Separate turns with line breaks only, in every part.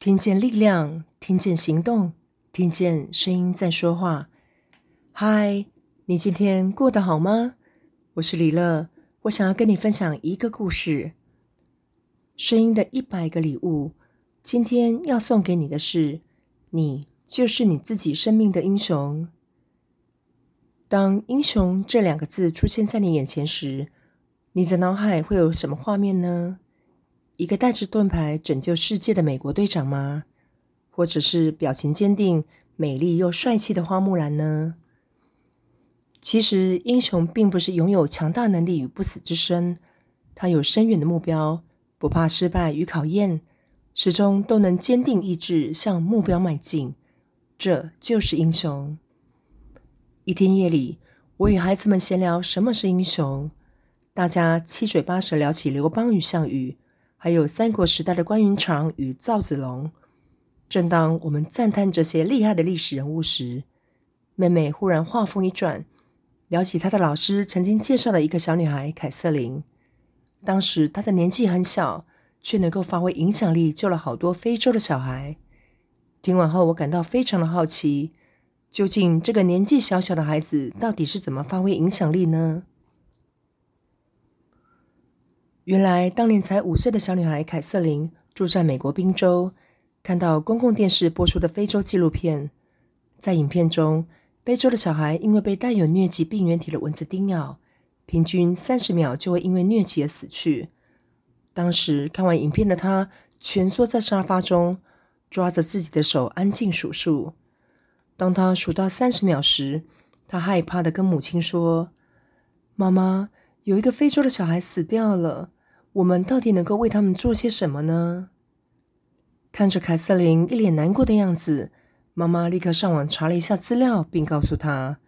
听见力量，听见行动，听见声音在说话。嗨，你今天过得好吗？我是李乐，我想要跟你分享一个故事。声音的一百个礼物，今天要送给你的是：你就是你自己生命的英雄。当“英雄”这两个字出现在你眼前时，你的脑海会有什么画面呢？一个带着盾牌拯救世界的美国队长吗？或者是表情坚定、美丽又帅气的花木兰呢？其实，英雄并不是拥有强大能力与不死之身，他有深远的目标，不怕失败与考验，始终都能坚定意志向目标迈进。这就是英雄。一天夜里，我与孩子们闲聊什么是英雄，大家七嘴八舌聊起刘邦与项羽。还有三国时代的关云长与赵子龙。正当我们赞叹这些厉害的历史人物时，妹妹忽然话锋一转，聊起她的老师曾经介绍的一个小女孩凯瑟琳。当时她的年纪很小，却能够发挥影响力，救了好多非洲的小孩。听完后，我感到非常的好奇，究竟这个年纪小小的孩子到底是怎么发挥影响力呢？原来，当年才五岁的小女孩凯瑟琳住在美国宾州，看到公共电视播出的非洲纪录片。在影片中，非洲的小孩因为被带有疟疾病原体的蚊子叮咬，平均三十秒就会因为疟疾而死去。当时看完影片的她，蜷缩在沙发中，抓着自己的手安静数数。当她数到三十秒时，她害怕的跟母亲说：“妈妈，有一个非洲的小孩死掉了。”我们到底能够为他们做些什么呢？看着凯瑟琳一脸难过的样子，妈妈立刻上网查了一下资料，并告诉她，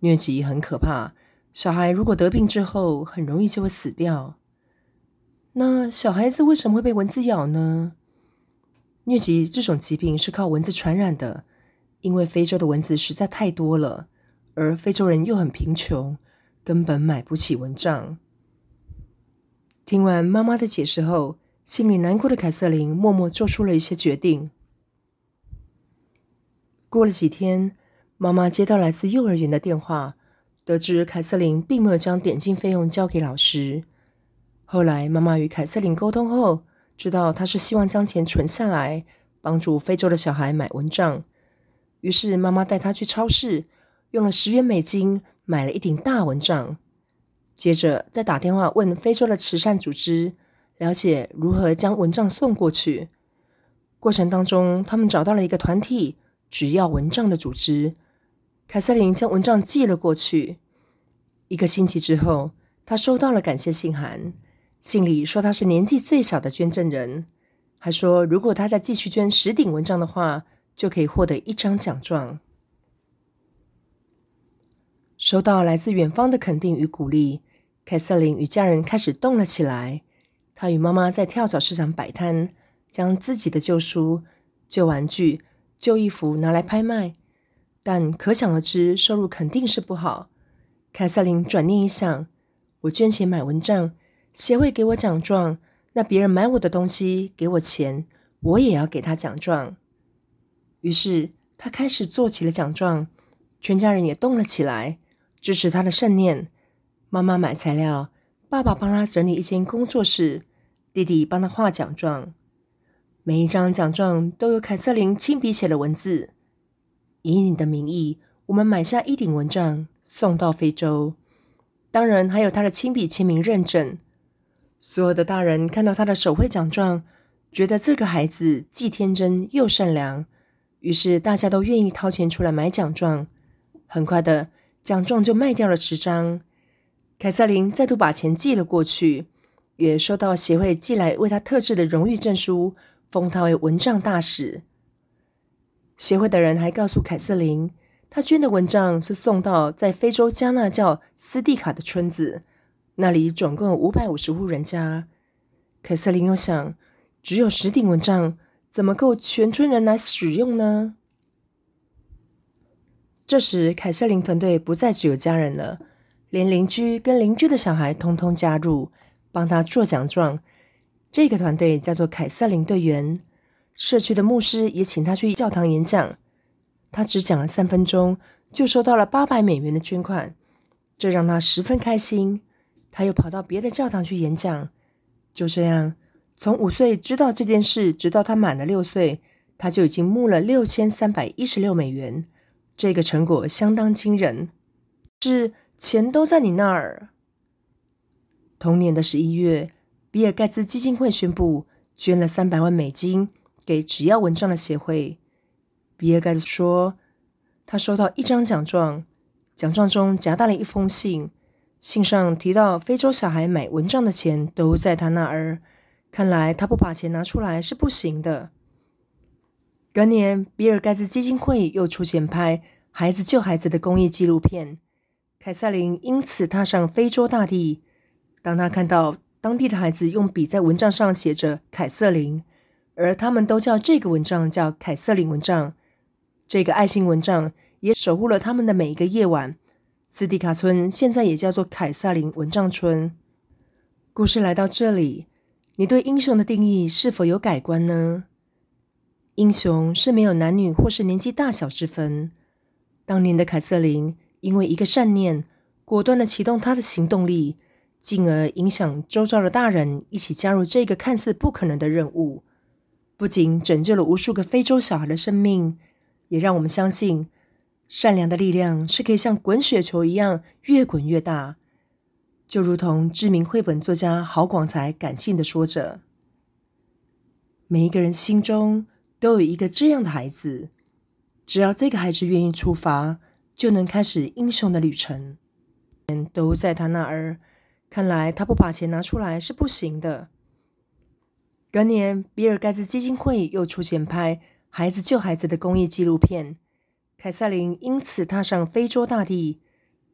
疟疾很可怕，小孩如果得病之后，很容易就会死掉。那小孩子为什么会被蚊子咬呢？疟疾这种疾病是靠蚊子传染的，因为非洲的蚊子实在太多了，而非洲人又很贫穷，根本买不起蚊帐。听完妈妈的解释后，心里难过的凯瑟琳默默做出了一些决定。过了几天，妈妈接到来自幼儿园的电话，得知凯瑟琳并没有将点进费用交给老师。后来，妈妈与凯瑟琳沟通后，知道她是希望将钱存下来，帮助非洲的小孩买蚊帐。于是，妈妈带她去超市，用了十元美金买了一顶大蚊帐。接着再打电话问非洲的慈善组织，了解如何将蚊帐送过去。过程当中，他们找到了一个团体，只要蚊帐的组织。凯瑟琳将蚊帐寄了过去。一个星期之后，她收到了感谢信函，信里说她是年纪最小的捐赠人，还说如果她再继续捐十顶蚊帐的话，就可以获得一张奖状。收到来自远方的肯定与鼓励，凯瑟琳与家人开始动了起来。她与妈妈在跳蚤市场摆摊，将自己的旧书、旧玩具、旧衣服拿来拍卖。但可想而知，收入肯定是不好。凯瑟琳转念一想：我捐钱买蚊帐，协会给我奖状，那别人买我的东西给我钱，我也要给他奖状。于是，她开始做起了奖状，全家人也动了起来。支持他的信念，妈妈买材料，爸爸帮他整理一间工作室，弟弟帮他画奖状。每一张奖状都有凯瑟琳亲笔写的文字：“以你的名义，我们买下一顶蚊帐，送到非洲。”当然还有他的亲笔签名认证。所有的大人看到他的手绘奖状，觉得这个孩子既天真又善良，于是大家都愿意掏钱出来买奖状。很快的。奖状就卖掉了十张，凯瑟琳再度把钱寄了过去，也收到协会寄来为她特制的荣誉证书，封她为蚊帐大使。协会的人还告诉凯瑟琳，她捐的蚊帐是送到在非洲加纳叫斯蒂卡的村子，那里总共有五百五十户人家。凯瑟琳又想，只有十顶蚊帐，怎么够全村人来使用呢？这时，凯瑟琳团队不再只有家人了，连邻居跟邻居的小孩通通加入，帮他做奖状。这个团队叫做凯瑟琳队员。社区的牧师也请他去教堂演讲。他只讲了三分钟，就收到了八百美元的捐款，这让他十分开心。他又跑到别的教堂去演讲。就这样，从五岁知道这件事，直到他满了六岁，他就已经募了六千三百一十六美元。这个成果相当惊人。是钱都在你那儿。同年的十一月，比尔盖茨基金会宣布捐了三百万美金给只要蚊帐的协会。比尔盖茨说，他收到一张奖状，奖状中夹带了一封信，信上提到非洲小孩买蚊帐的钱都在他那儿，看来他不把钱拿出来是不行的。隔年，比尔盖茨基金会又出钱拍《孩子救孩子》的公益纪录片，凯瑟琳因此踏上非洲大地。当他看到当地的孩子用笔在蚊帐上写着“凯瑟琳”，而他们都叫这个蚊帐叫“凯瑟琳蚊帐”。这个爱心蚊帐也守护了他们的每一个夜晚。斯蒂卡村现在也叫做凯瑟琳蚊帐村。故事来到这里，你对英雄的定义是否有改观呢？英雄是没有男女或是年纪大小之分。当年的凯瑟琳因为一个善念，果断地启动她的行动力，进而影响周遭的大人一起加入这个看似不可能的任务，不仅拯救了无数个非洲小孩的生命。也让我们相信，善良的力量是可以像滚雪球一样越滚越大。就如同知名绘本作家郝广才感性地说着：“每一个人心中都有一个这样的孩子，只要这个孩子愿意出发，就能开始英雄的旅程。钱都在他那儿，看来他不把钱拿出来是不行的。”隔年，比尔盖茨基金会又出钱拍。孩子救孩子的公益纪录片，凯瑟琳因此踏上非洲大地。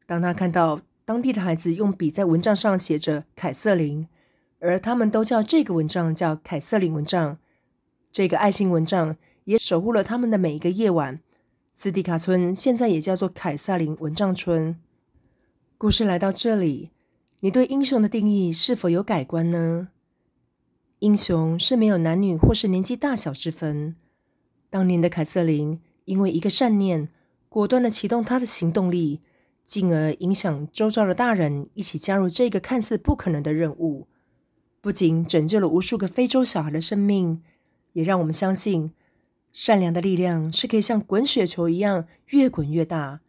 当他看到当地的孩子用笔在蚊帐上写着“凯瑟琳”，而他们都叫这个蚊帐叫“凯瑟琳蚊帐”。这个爱心蚊帐也守护了他们的每一个夜晚。斯蒂卡村现在也叫做凯瑟琳蚊帐村。故事来到这里，你对英雄的定义是否有改观呢？英雄是没有男女或是年纪大小之分。当年的凯瑟琳因为一个善念，果断地启动她的行动力，进而影响周遭的大人一起加入这个看似不可能的任务，不仅拯救了无数个非洲小孩的生命，也让我们相信，善良的力量是可以像滚雪球一样越滚越大。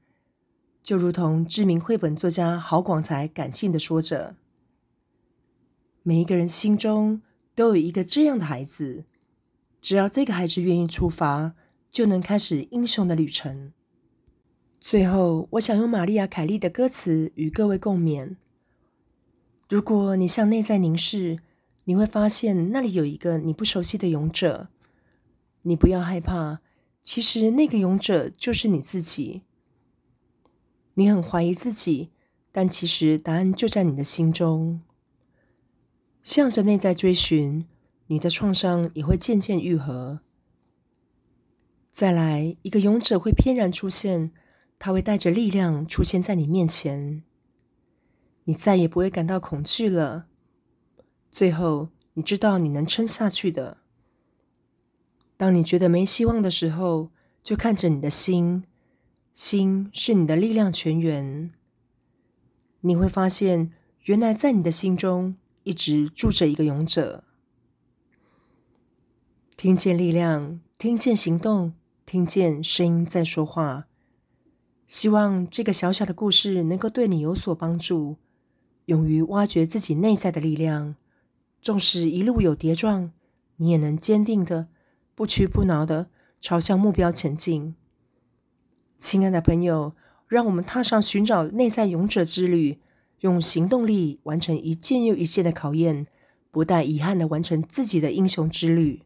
就如同知名绘本作家郝广才感性的说着：“每一个人心中都有一个这样的孩子。”只要这个孩子愿意出发，就能开始英雄的旅程。最后，我想用玛丽亚·凯莉的歌词与各位共勉：如果你向内在凝视，你会发现那里有一个你不熟悉的勇者。你不要害怕，其实那个勇者就是你自己。你很怀疑自己，但其实答案就在你的心中。向着内在追寻。你的创伤也会渐渐愈合。再来，一个勇者会翩然出现，他会带着力量出现在你面前，你再也不会感到恐惧了。最后，你知道你能撑下去的。当你觉得没希望的时候，就看着你的心，心是你的力量泉源。你会发现，原来在你的心中一直住着一个勇者。听见力量，听见行动，听见声音在说话。希望这个小小的故事能够对你有所帮助。勇于挖掘自己内在的力量，纵使一路有跌撞，你也能坚定的、不屈不挠的朝向目标前进。亲爱的朋友，让我们踏上寻找内在勇者之旅，用行动力完成一件又一件的考验，不带遗憾的完成自己的英雄之旅。